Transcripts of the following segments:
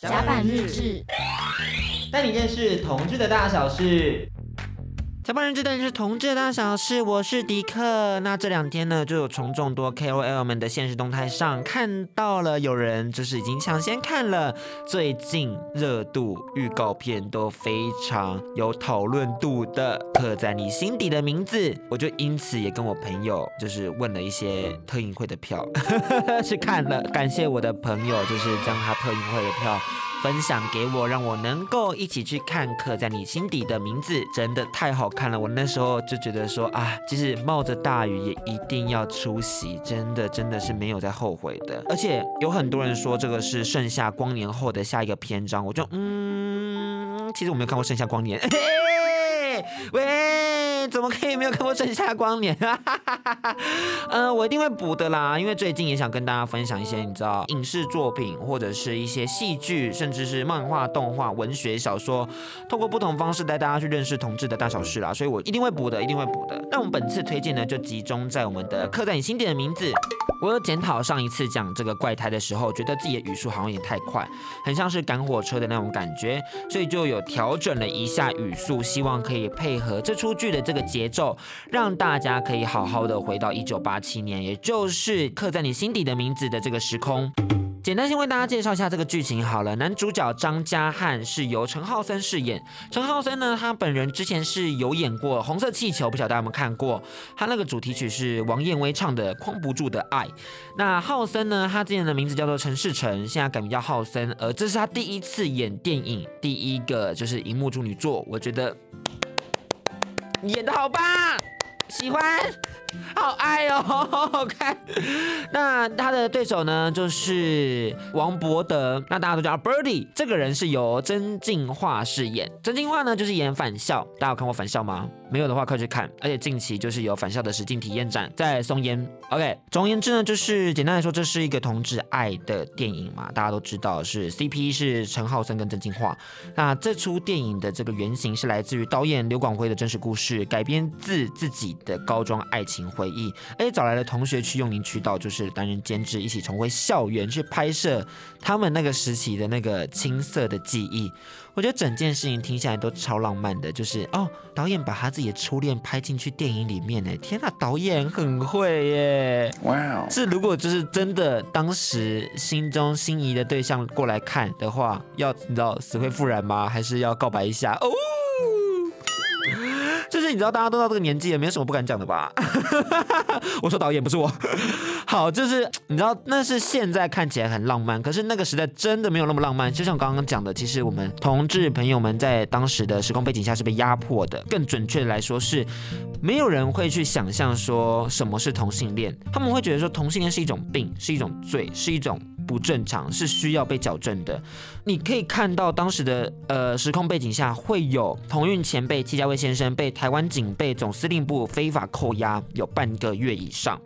甲板日志，带你认识同志的大小事。甲板日志的是同志大小事，我是迪克。那这两天呢，就有从众多 KOL 们的现实动态上看到了有人就是已经抢先看了最近热度预告片都非常有讨论度的《刻在你心底的名字》，我就因此也跟我朋友就是问了一些特映会的票，去看了。感谢我的朋友，就是将他特映会的票。分享给我，让我能够一起去看《刻在你心底的名字》，真的太好看了。我那时候就觉得说啊，即使冒着大雨也一定要出席，真的真的是没有再后悔的。而且有很多人说这个是《盛夏光年》后的下一个篇章，我就嗯，其实我没有看过《盛夏光年》。喂。怎么可以没有看过《盛夏光年》啊？嗯，我一定会补的啦，因为最近也想跟大家分享一些你知道影视作品或者是一些戏剧，甚至是漫画、动画、文学、小说，透过不同方式带大家去认识同志的大小事啦，所以我一定会补的，一定会补的。那我们本次推荐呢，就集中在我们的刻在你心底的名字。我有检讨上一次讲这个怪胎的时候，觉得自己的语速好像也太快，很像是赶火车的那种感觉，所以就有调整了一下语速，希望可以配合这出剧的这个节奏，让大家可以好好的回到一九八七年，也就是刻在你心底的名字的这个时空。简单先为大家介绍一下这个剧情好了。男主角张家汉是由陈浩森饰演。陈浩森呢，他本人之前是有演过《红色气球》，不晓得大家有没有看过？他那个主题曲是王燕威唱的《框不住的爱》。那浩森呢，他之前的名字叫做陈世成，现在改名叫浩森。而这是他第一次演电影，第一个就是荧幕处女作，我觉得演的好棒，喜欢。好爱哦，好 好看。那他的对手呢，就是王伯德，那大家都叫 Birdy。这个人是由曾静化饰演，曾静化呢就是演返校。大家有看过返校吗？没有的话，快去看。而且近期就是有返校的实境体验展在松烟。OK，总而言之呢，就是简单来说，这是一个同志爱的电影嘛。大家都知道是 CP 是陈浩森跟曾敬化。那这出电影的这个原型是来自于导演刘广辉的真实故事，改编自自己的高中爱情。回忆，而且，找来了同学去用林渠道，就是担任监制，一起重回校园去拍摄他们那个时期的那个青涩的记忆。我觉得整件事情听下来都超浪漫的，就是哦，导演把他自己的初恋拍进去电影里面，呢，天呐，导演很会耶！哇 Wow，是如果就是真的，当时心中心仪的对象过来看的话，要你知道死灰复燃吗？还是要告白一下？哦。你知道，大家都到这个年纪了，没有什么不敢讲的吧？我说导演不是我。好，就是你知道，那是现在看起来很浪漫，可是那个时代真的没有那么浪漫。就像我刚刚讲的，其实我们同志朋友们在当时的时空背景下是被压迫的。更准确的来说，是没有人会去想象说什么是同性恋，他们会觉得说同性恋是一种病，是一种罪，是一种。不正常是需要被矫正的。你可以看到当时的呃时空背景下，会有同运前辈戚家威先生被台湾警被总司令部非法扣押有半个月以上。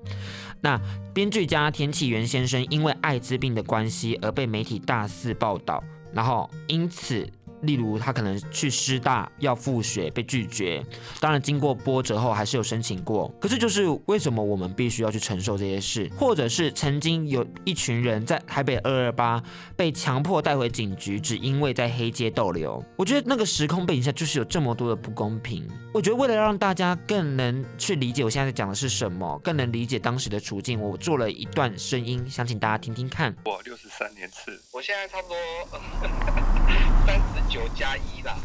那编剧家田启源先生因为艾滋病的关系而被媒体大肆报道，然后因此。例如，他可能去师大要复学被拒绝，当然经过波折后还是有申请过。可是，就是为什么我们必须要去承受这些事？或者是曾经有一群人在台北二二八被强迫带回警局，只因为在黑街逗留。我觉得那个时空背景下就是有这么多的不公平。我觉得为了让大家更能去理解我现在在讲的是什么，更能理解当时的处境，我做了一段声音，想请大家听听看。我六十三年次，我现在差不多 一啦，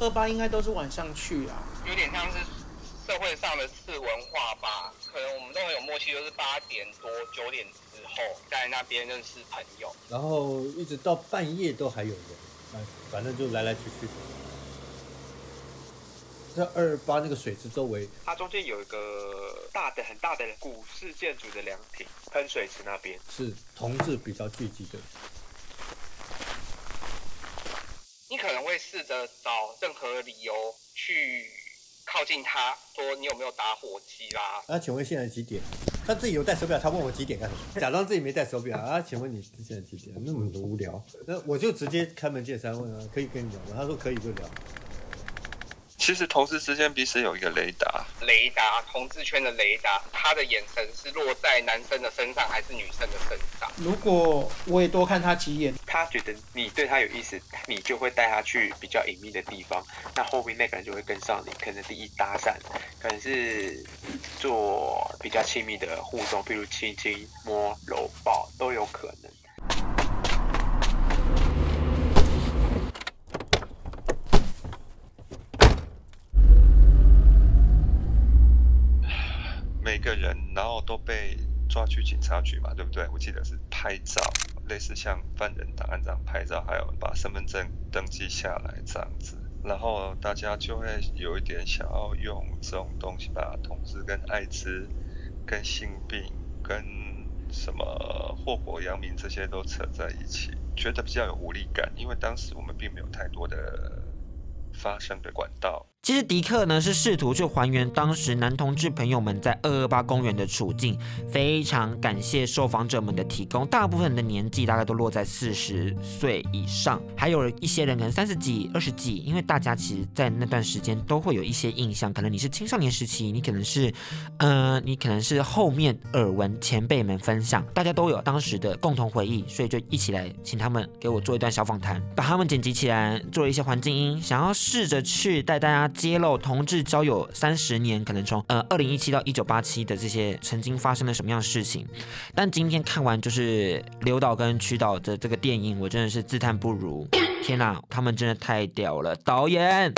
二八应该都是晚上去啊，有点像是社会上的次文化吧。可能我们都很有默契，就是八点多九点之后在那边认识朋友，然后一直到半夜都还有人，反正就来来去去。在二二八那个水池周围，它中间有一个大的、很大的古式建筑的凉亭，喷水池那边是同志比较聚集的。你可能会试着找任何理由去靠近他，说你有没有打火机啦？那，请问现在几点？他自己有戴手表，他问我几点干什么？假装自己没戴手表啊？请问你现在几点？那么多无聊，那我就直接开门见山问啊，可以跟你聊吗？他说可以就聊。其实同事之间彼此有一个雷达，雷达同志圈的雷达，他的眼神是落在男生的身上还是女生的身上？如果我也多看他几眼，他觉得你对他有意思，你就会带他去比较隐秘的地方，那后面那个人就会跟上你，可能第一搭讪，可能是做比较亲密的互动，比如亲亲、摸、搂、抱都有可能。一个人，然后都被抓去警察局嘛，对不对？我记得是拍照，类似像犯人档案这样拍照，还有把身份证登记下来这样子，然后大家就会有一点想要用这种东西把同志跟艾滋、跟性病、跟什么祸国殃民这些都扯在一起，觉得比较有无力感，因为当时我们并没有太多的发声的管道。其实迪克呢是试图去还原当时男同志朋友们在二二八公园的处境，非常感谢受访者们的提供，大部分的年纪大概都落在四十岁以上，还有一些人可能三十几、二十几，因为大家其实，在那段时间都会有一些印象，可能你是青少年时期，你可能是，呃，你可能是后面耳闻前辈们分享，大家都有当时的共同回忆，所以就一起来请他们给我做一段小访谈，把他们剪辑起来，做一些环境音，想要试着去带大家。揭露同志交友三十年，可能从呃二零一七到一九八七的这些曾经发生了什么样的事情，但今天看完就是刘导跟曲导的这个电影，我真的是自叹不如。天哪，他们真的太屌了，导演，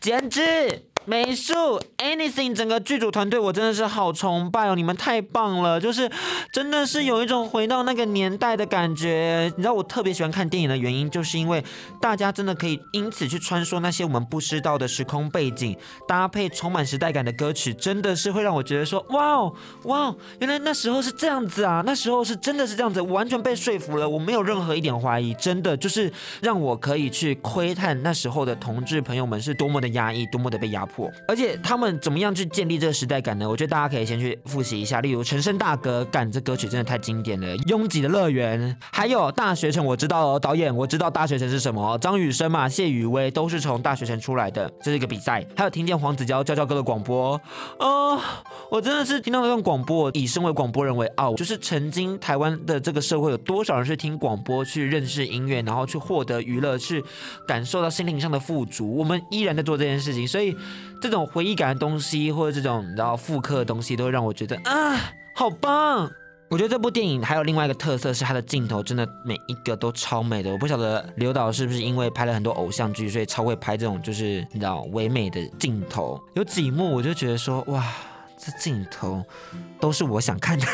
简直。美术，anything，整个剧组团队我真的是好崇拜哦！你们太棒了，就是真的是有一种回到那个年代的感觉。你知道我特别喜欢看电影的原因，就是因为大家真的可以因此去穿梭那些我们不知道的时空背景，搭配充满时代感的歌曲，真的是会让我觉得说，哇哦，哇哦，原来那时候是这样子啊！那时候是真的是这样子，完全被说服了，我没有任何一点怀疑，真的就是让我可以去窥探那时候的同志朋友们是多么的压抑，多么的被压迫。而且他们怎么样去建立这个时代感呢？我觉得大家可以先去复习一下，例如《陈升大哥》，干这歌曲真的太经典了，《拥挤的乐园》，还有《大学城》，我知道哦，导演我知道《大学城》是什么，张雨生嘛，谢雨薇都是从《大学城》出来的，这是一个比赛。还有听见黄子佼叫叫哥的广播，哦，我真的是听到那种广播，以身为广播人为傲，就是曾经台湾的这个社会有多少人是听广播去认识音乐，然后去获得娱乐，去感受到心灵上的富足，我们依然在做这件事情，所以。这种回忆感的东西，或者这种然后复刻的东西，都会让我觉得啊，好棒！我觉得这部电影还有另外一个特色是它的镜头，真的每一个都超美的。我不晓得刘导是不是因为拍了很多偶像剧，所以超会拍这种就是你知道唯美的镜头。有几幕我就觉得说，哇，这镜头都是我想看的，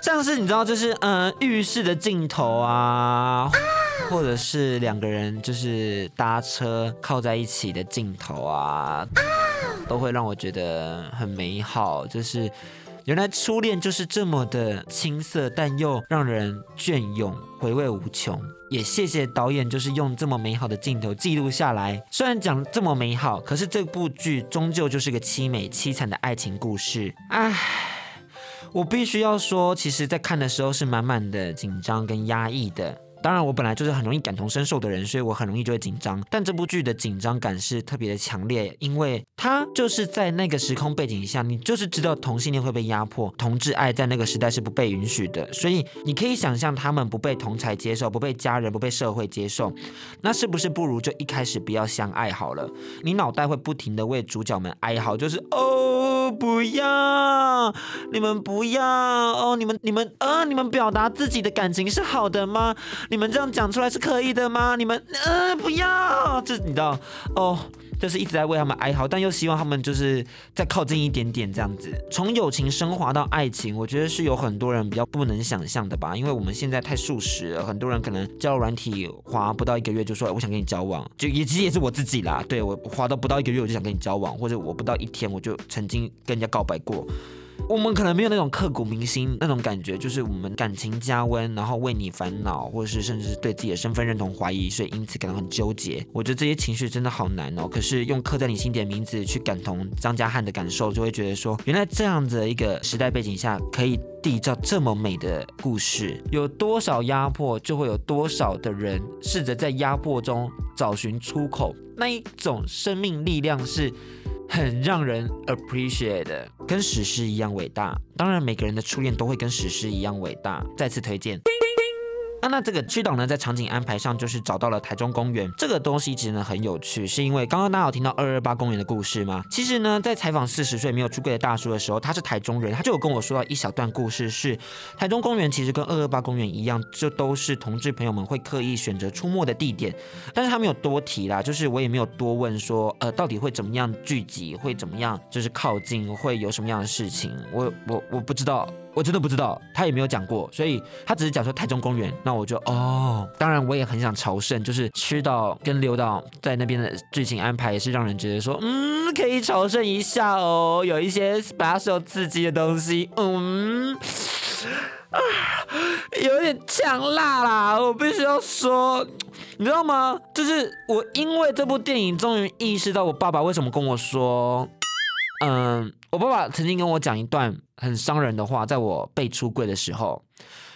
像是你知道，就是嗯浴室的镜头啊。或者是两个人就是搭车靠在一起的镜头啊，都会让我觉得很美好。就是原来初恋就是这么的青涩，但又让人隽永、回味无穷。也谢谢导演，就是用这么美好的镜头记录下来。虽然讲这么美好，可是这部剧终究就是个凄美凄惨的爱情故事。唉，我必须要说，其实在看的时候是满满的紧张跟压抑的。当然，我本来就是很容易感同身受的人，所以我很容易就会紧张。但这部剧的紧张感是特别的强烈，因为它就是在那个时空背景下，你就是知道同性恋会被压迫，同志爱在那个时代是不被允许的，所以你可以想象他们不被同才接受，不被家人、不被社会接受，那是不是不如就一开始不要相爱好了？你脑袋会不停的为主角们哀嚎，就是哦，不要，你们不要哦，你们你们、呃，你们表达自己的感情是好的吗？你们这样讲出来是可以的吗？你们，呃，不要，这你知道，哦，就是一直在为他们哀嚎，但又希望他们就是再靠近一点点这样子。从友情升华到爱情，我觉得是有很多人比较不能想象的吧，因为我们现在太速食了，很多人可能交软体滑不到一个月就说我想跟你交往，就也其实也是我自己啦，对，我滑到不到一个月我就想跟你交往，或者我不到一天我就曾经跟人家告白过。我们可能没有那种刻骨铭心那种感觉，就是我们感情加温，然后为你烦恼，或者是甚至是对自己的身份认同怀疑，所以因此感到很纠结。我觉得这些情绪真的好难哦。可是用刻在你心底的名字去感同张家汉的感受，就会觉得说，原来这样子的一个时代背景下，可以缔造这么美的故事。有多少压迫，就会有多少的人试着在压迫中找寻出口。那一种生命力量是。很让人 appreciate 的，跟史诗一样伟大。当然，每个人的初恋都会跟史诗一样伟大。再次推荐。啊，那这个区导呢，在场景安排上就是找到了台中公园。这个东西其实呢很有趣，是因为刚刚大家有听到二二八公园的故事吗？其实呢，在采访四十岁没有出柜的大叔的时候，他是台中人，他就有跟我说到一小段故事，是台中公园其实跟二二八公园一样，这都是同志朋友们会刻意选择出没的地点。但是他没有多提啦，就是我也没有多问说，呃，到底会怎么样聚集，会怎么样就是靠近，会有什么样的事情，我我我不知道。我真的不知道，他也没有讲过，所以他只是讲说台中公园，那我就哦，当然我也很想朝圣，就是吃到跟溜到在那边的剧情安排也是让人觉得说，嗯，可以朝圣一下哦，有一些 special 刺激的东西，嗯，啊，有点呛辣啦，我必须要说，你知道吗？就是我因为这部电影终于意识到我爸爸为什么跟我说。嗯，我爸爸曾经跟我讲一段很伤人的话，在我被出柜的时候，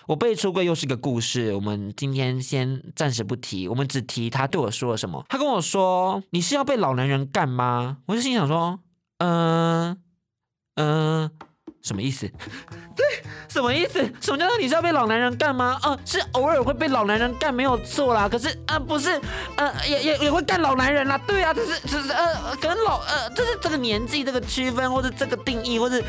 我被出柜又是一个故事。我们今天先暂时不提，我们只提他对我说了什么。他跟我说：“你是要被老男人干吗？”我就心想说：“嗯嗯，什么意思？”对，什么意思？什么叫做你是要被老男人干吗？嗯、是偶尔会被老男人干，没有错啦。可是，呃，不是，呃，也也也会干老男人啦。对啊，就是就是呃，可能老呃，就是这个年纪这个区分，或者这个定义，或者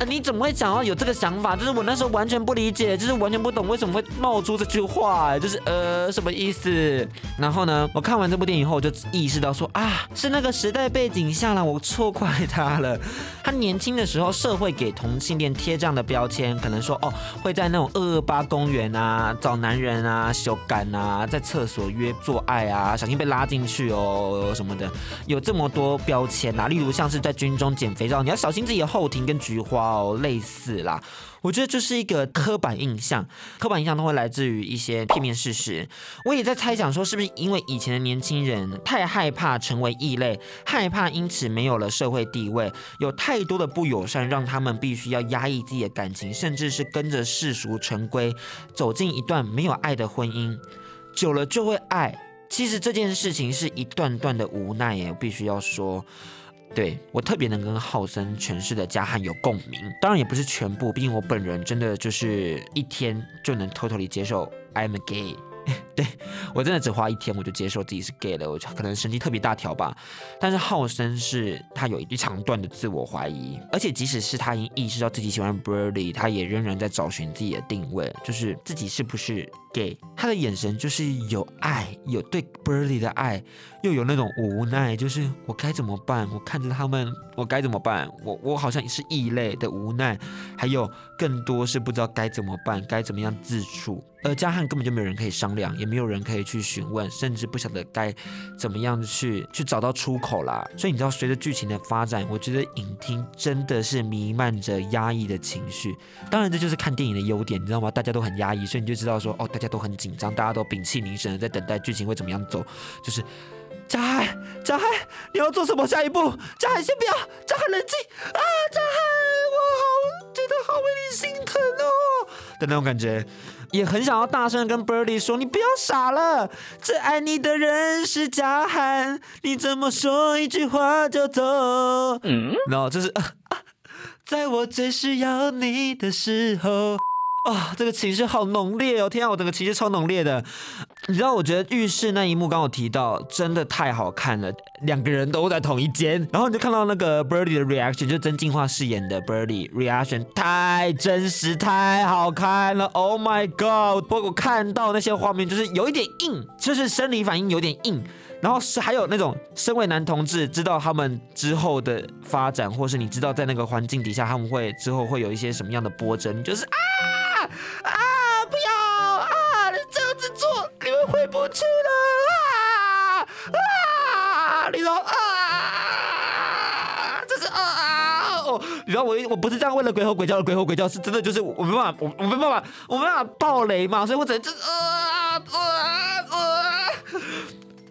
呃，你怎么会想要有这个想法？就是我那时候完全不理解，就是完全不懂为什么会冒出这句话，就是呃，什么意思？然后呢，我看完这部电影后，我就意识到说啊，是那个时代背景下了，我错怪他了。他年轻的时候，社会给同性恋贴这样的标签。可能说哦，会在那种二二八公园啊找男人啊修感啊，在厕所约做爱啊，小心被拉进去哦什么的，有这么多标签啊。例如像是在军中捡肥皂，你要小心自己的后庭跟菊花哦，类似啦。我觉得就是一个刻板印象，刻板印象都会来自于一些片面事实。我也在猜想说，是不是因为以前的年轻人太害怕成为异类，害怕因此没有了社会地位，有太多的不友善，让他们必须要压抑自己的感情，甚至是跟着世俗成规，走进一段没有爱的婚姻，久了就会爱。其实这件事情是一段段的无奈耶，我必须要说。对，我特别能跟浩森诠释的家汉有共鸣，当然也不是全部，毕竟我本人真的就是一天就能偷偷地接受 I'm a gay。对，我真的只花一天，我就接受自己是 gay 了，我就可能神经特别大条吧。但是浩森是他有一长段的自我怀疑，而且即使是他已经意识到自己喜欢 Birdy，他也仍然在找寻自己的定位，就是自己是不是 gay。他的眼神就是有爱，有对 Birdy 的爱，又有那种无奈，就是我该怎么办？我看着他们，我该怎么办？我我好像也是异类的无奈，还有更多是不知道该怎么办，该怎么样自处。而家汉根本就没有人可以商量，也没有人可以去询问，甚至不晓得该怎么样去去找到出口啦。所以你知道，随着剧情的发展，我觉得影厅真的是弥漫着压抑的情绪。当然，这就是看电影的优点，你知道吗？大家都很压抑，所以你就知道说，哦，大家都很紧张，大家都屏气凝神的在等待剧情会怎么样走。就是家汉，家汉，你要做什么？下一步，家汉先不要，家汉冷静啊，家汉，我好真的好为你心疼哦的那种感觉。也很想要大声跟 Birdy 说：“你不要傻了，最爱你的人是假汉，你怎么说一句话就走？”嗯，然后就是、啊啊，在我最需要你的时候。啊、哦，这个情绪好浓烈哦！天啊，我整个情绪超浓烈的。你知道，我觉得浴室那一幕刚我提到，真的太好看了。两个人都在同一间，然后你就看到那个 Birdy 的 reaction，就曾进化饰演的 Birdy reaction，太真实，太好看了。Oh my god！我我看到那些画面，就是有一点硬，就是生理反应有点硬。然后是还有那种身为男同志，知道他们之后的发展，或是你知道在那个环境底下，他们会之后会有一些什么样的波折，你就是。啊！不去了啊！啊！你说啊，这是啊哦！你知道我我不是这样为了鬼吼鬼叫的鬼吼鬼叫，是真的就是我没办法，我我没办法，我没办法爆雷嘛，所以我只能就是啊啊啊！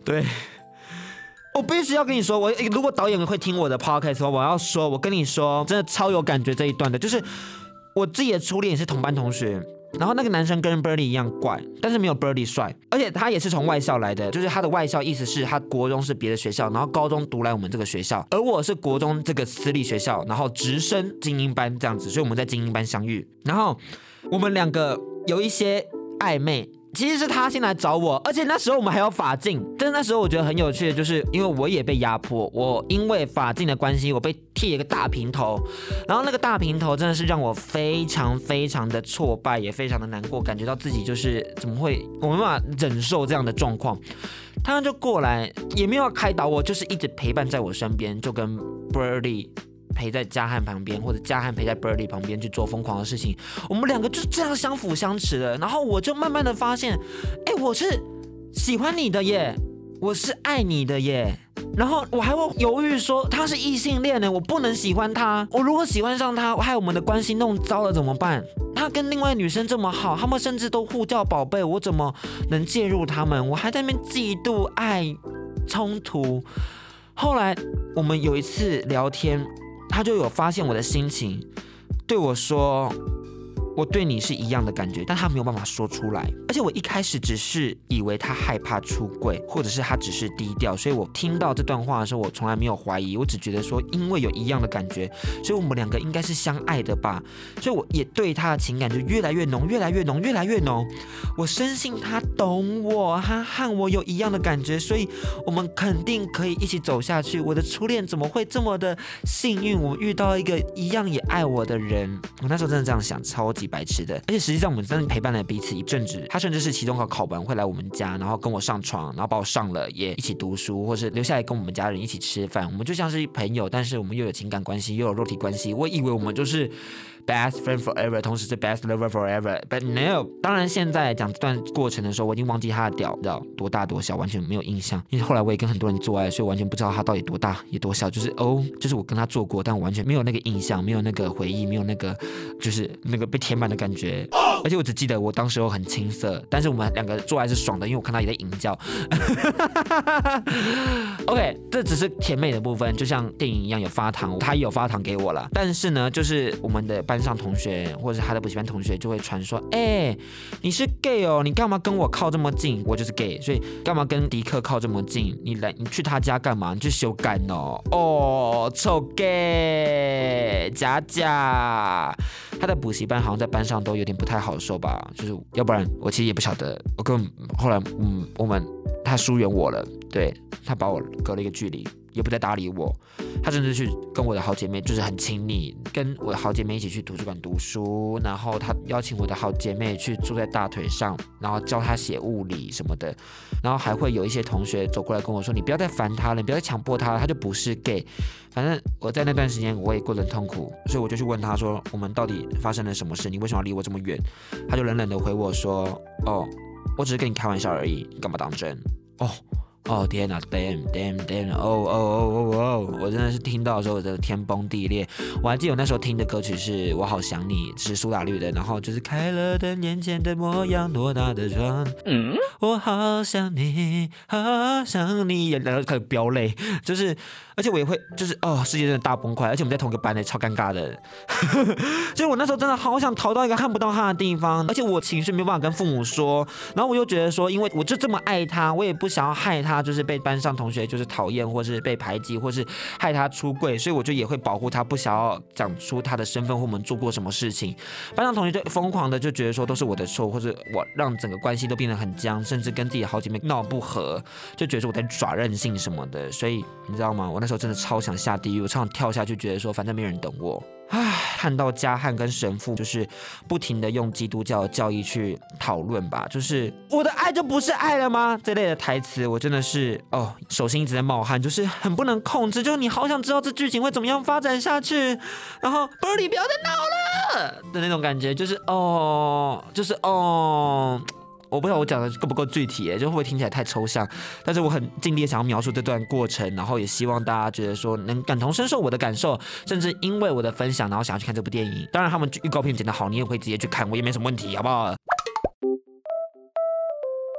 对，我必须要跟你说，我如果导演会听我的 podcast 话，我要说，我跟你说，真的超有感觉这一段的，就是我自己的初恋也是同班同学。然后那个男生跟 Birdy 一样怪，但是没有 Birdy 帅，而且他也是从外校来的，就是他的外校意思是他国中是别的学校，然后高中读来我们这个学校，而我是国中这个私立学校，然后直升精英班这样子，所以我们在精英班相遇，然后我们两个有一些暧昧。其实是他先来找我，而且那时候我们还有法镜。但那时候我觉得很有趣的，就是因为我也被压迫，我因为法镜的关系，我被剃了个大平头，然后那个大平头真的是让我非常非常的挫败，也非常的难过，感觉到自己就是怎么会，我没办法忍受这样的状况。他们就过来，也没有开导我，就是一直陪伴在我身边，就跟 Birdy。陪在嘉汉旁边，或者嘉汉陪在 Birdy 旁边去做疯狂的事情，我们两个就这样相辅相成的。然后我就慢慢的发现，哎，我是喜欢你的耶，我是爱你的耶。然后我还会犹豫说他是异性恋呢，我不能喜欢他。我如果喜欢上他，害我们的关系弄糟了怎么办？他跟另外女生这么好，他们甚至都互叫宝贝，我怎么能介入他们？我还在那边嫉妒、爱、冲突。后来我们有一次聊天。他就有发现我的心情，对我说。我对你是一样的感觉，但他没有办法说出来。而且我一开始只是以为他害怕出柜，或者是他只是低调。所以我听到这段话的时候，我从来没有怀疑，我只觉得说，因为有一样的感觉，所以我们两个应该是相爱的吧。所以我也对他的情感就越来越浓，越来越浓，越来越浓。我深信他懂我，他和我有一样的感觉，所以我们肯定可以一起走下去。我的初恋怎么会这么的幸运？我遇到一个一样也爱我的人。我那时候真的这样想，超级。白痴的，而且实际上我们真的陪伴了彼此一阵子。他甚至是期中考考完会来我们家，然后跟我上床，然后把我上了，也一起读书，或是留下来跟我们家人一起吃饭。我们就像是朋友，但是我们又有情感关系，又有肉体关系。我以为我们就是。Best friend forever，同时是 best lover forever，but no。当然，现在讲这段过程的时候，我已经忘记他的屌，你知道多大多小，完全没有印象。因为后来我也跟很多人做爱，所以完全不知道他到底多大也多小。就是哦，就是我跟他做过，但我完全没有那个印象，没有那个回忆，没有那个就是那个被填满的感觉。而且我只记得我当时候很青涩，但是我们两个做爱是爽的，因为我看他也在淫叫。OK，这只是甜美的部分，就像电影一样有发糖，他也有发糖给我了。但是呢，就是我们的。班上同学或者是他的补习班同学就会传说，哎、你是 gay 哦，你干嘛跟我靠这么近？我就是 gay，所以干嘛跟迪克靠这么近？你来，你去他家干嘛？你去修改哦，哦，臭 gay，假假。他的补习班好像在班上都有点不太好受吧？就是要不然我其实也不晓得，我跟后来嗯，我们他疏远我了，对，他把我隔了一个距离。也不再搭理我，他甚至去跟我的好姐妹，就是很亲密，跟我的好姐妹一起去图书馆读书，然后他邀请我的好姐妹去坐在大腿上，然后教他写物理什么的，然后还会有一些同学走过来跟我说：“你不要再烦他了，你不要再强迫他了，他就不是 gay。”反正我在那段时间我也过得很痛苦，所以我就去问他说：“我们到底发生了什么事？你为什么要离我这么远？”他就冷冷的回我说：“哦，我只是跟你开玩笑而已，你干嘛当真？”哦。哦天呐，damn damn damn，哦哦哦哦哦，我真的是听到的时候，我真的天崩地裂。我还记得我那时候听的歌曲是我好想你，是苏打绿的，然后就是开了灯，眼前的模样，多大的窗，嗯，我好想你，好想你，然后开始飙泪，就是。而且我也会，就是哦，世界真的大崩溃，而且我们在同一个班的，超尴尬的。所 以我那时候真的好想逃到一个看不到他的地方，而且我情绪没有办法跟父母说。然后我又觉得说，因为我就这么爱他，我也不想要害他，就是被班上同学就是讨厌，或是被排挤，或是害他出柜，所以我就也会保护他，不想要讲出他的身份或我们做过什么事情。班上同学就疯狂的就觉得说都是我的错，或者我让整个关系都变得很僵，甚至跟自己好姐妹闹不和，就觉得我在耍任性什么的。所以你知道吗？我。那时候真的超想下地狱，我超想跳下去，觉得说反正没人等我。唉，看到嘉汉跟神父就是不停的用基督教教义去讨论吧，就是我的爱就不是爱了吗？这类的台词，我真的是哦，手心一直在冒汗，就是很不能控制，就是你好想知道这剧情会怎么样发展下去，然后 Birdy 不要再闹了的那种感觉，就是哦，就是哦。我不知道我讲的够不够具体，就会不会听起来太抽象？但是我很尽力想要描述这段过程，然后也希望大家觉得说能感同身受我的感受，甚至因为我的分享，然后想要去看这部电影。当然，他们预告片剪得好，你也会直接去看，我也没什么问题，好不好？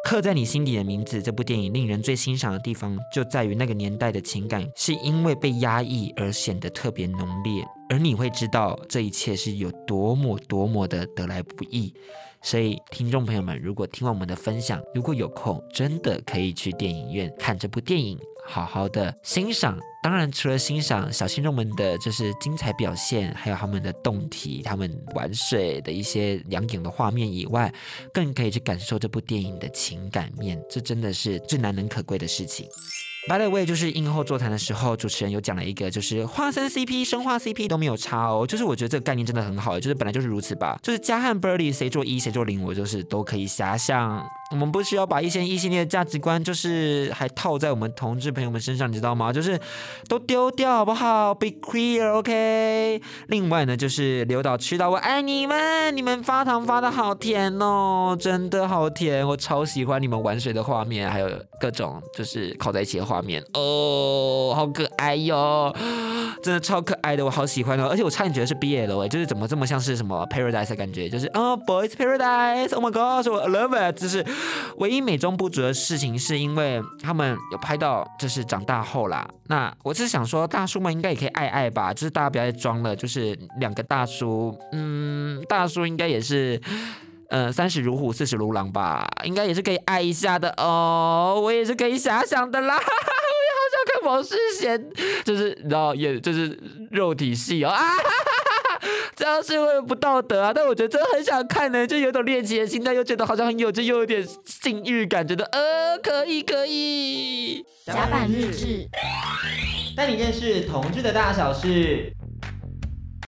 刻在你心底的名字这部电影令人最欣赏的地方，就在于那个年代的情感是因为被压抑而显得特别浓烈，而你会知道这一切是有多么多么的得来不易。所以，听众朋友们，如果听完我们的分享，如果有空，真的可以去电影院看这部电影，好好的欣赏。当然，除了欣赏小鲜肉们的就是精彩表现，还有他们的动体、他们玩水的一些养眼的画面以外，更可以去感受这部电影的情感面。这真的是最难能可贵的事情。By the way，就是映后座谈的时候，主持人有讲了一个，就是花生 CP、生化 CP 都没有差哦。就是我觉得这个概念真的很好，就是本来就是如此吧。就是加汉 Birdy 谁做一谁做零，我就是都可以遐想。我们不需要把一些异性恋的价值观，就是还套在我们同志朋友们身上，你知道吗？就是都丢掉好不好？Be queer，OK？另外呢，就是刘导、曲导，我爱你们，你们发糖发的好甜哦，真的好甜，我超喜欢你们玩水的画面，还有各种就是靠在一起的画面哦，好可爱哟，真的超可爱的，我好喜欢哦，而且我差点觉得是 BL 哎，就是怎么这么像是什么 Paradise 的感觉，就是啊、oh, Boys Paradise，Oh my God，我 love it，就是。唯一美中不足的事情，是因为他们有拍到，就是长大后啦。那我是想说，大叔们应该也可以爱爱吧，就是大家不要再装了，就是两个大叔，嗯，大叔应该也是，呃，三十如虎，四十如狼吧，应该也是可以爱一下的哦。我也是可以遐想的啦，我也好想看王世贤，就是你知道，也就是肉体戏哦啊。这样是会不道德啊，但我觉得真的很想看呢，就有种猎奇的心态，又觉得好像很有趣，又有点性欲感，觉得呃可以可以。甲板日志，带你认识同志的大小事。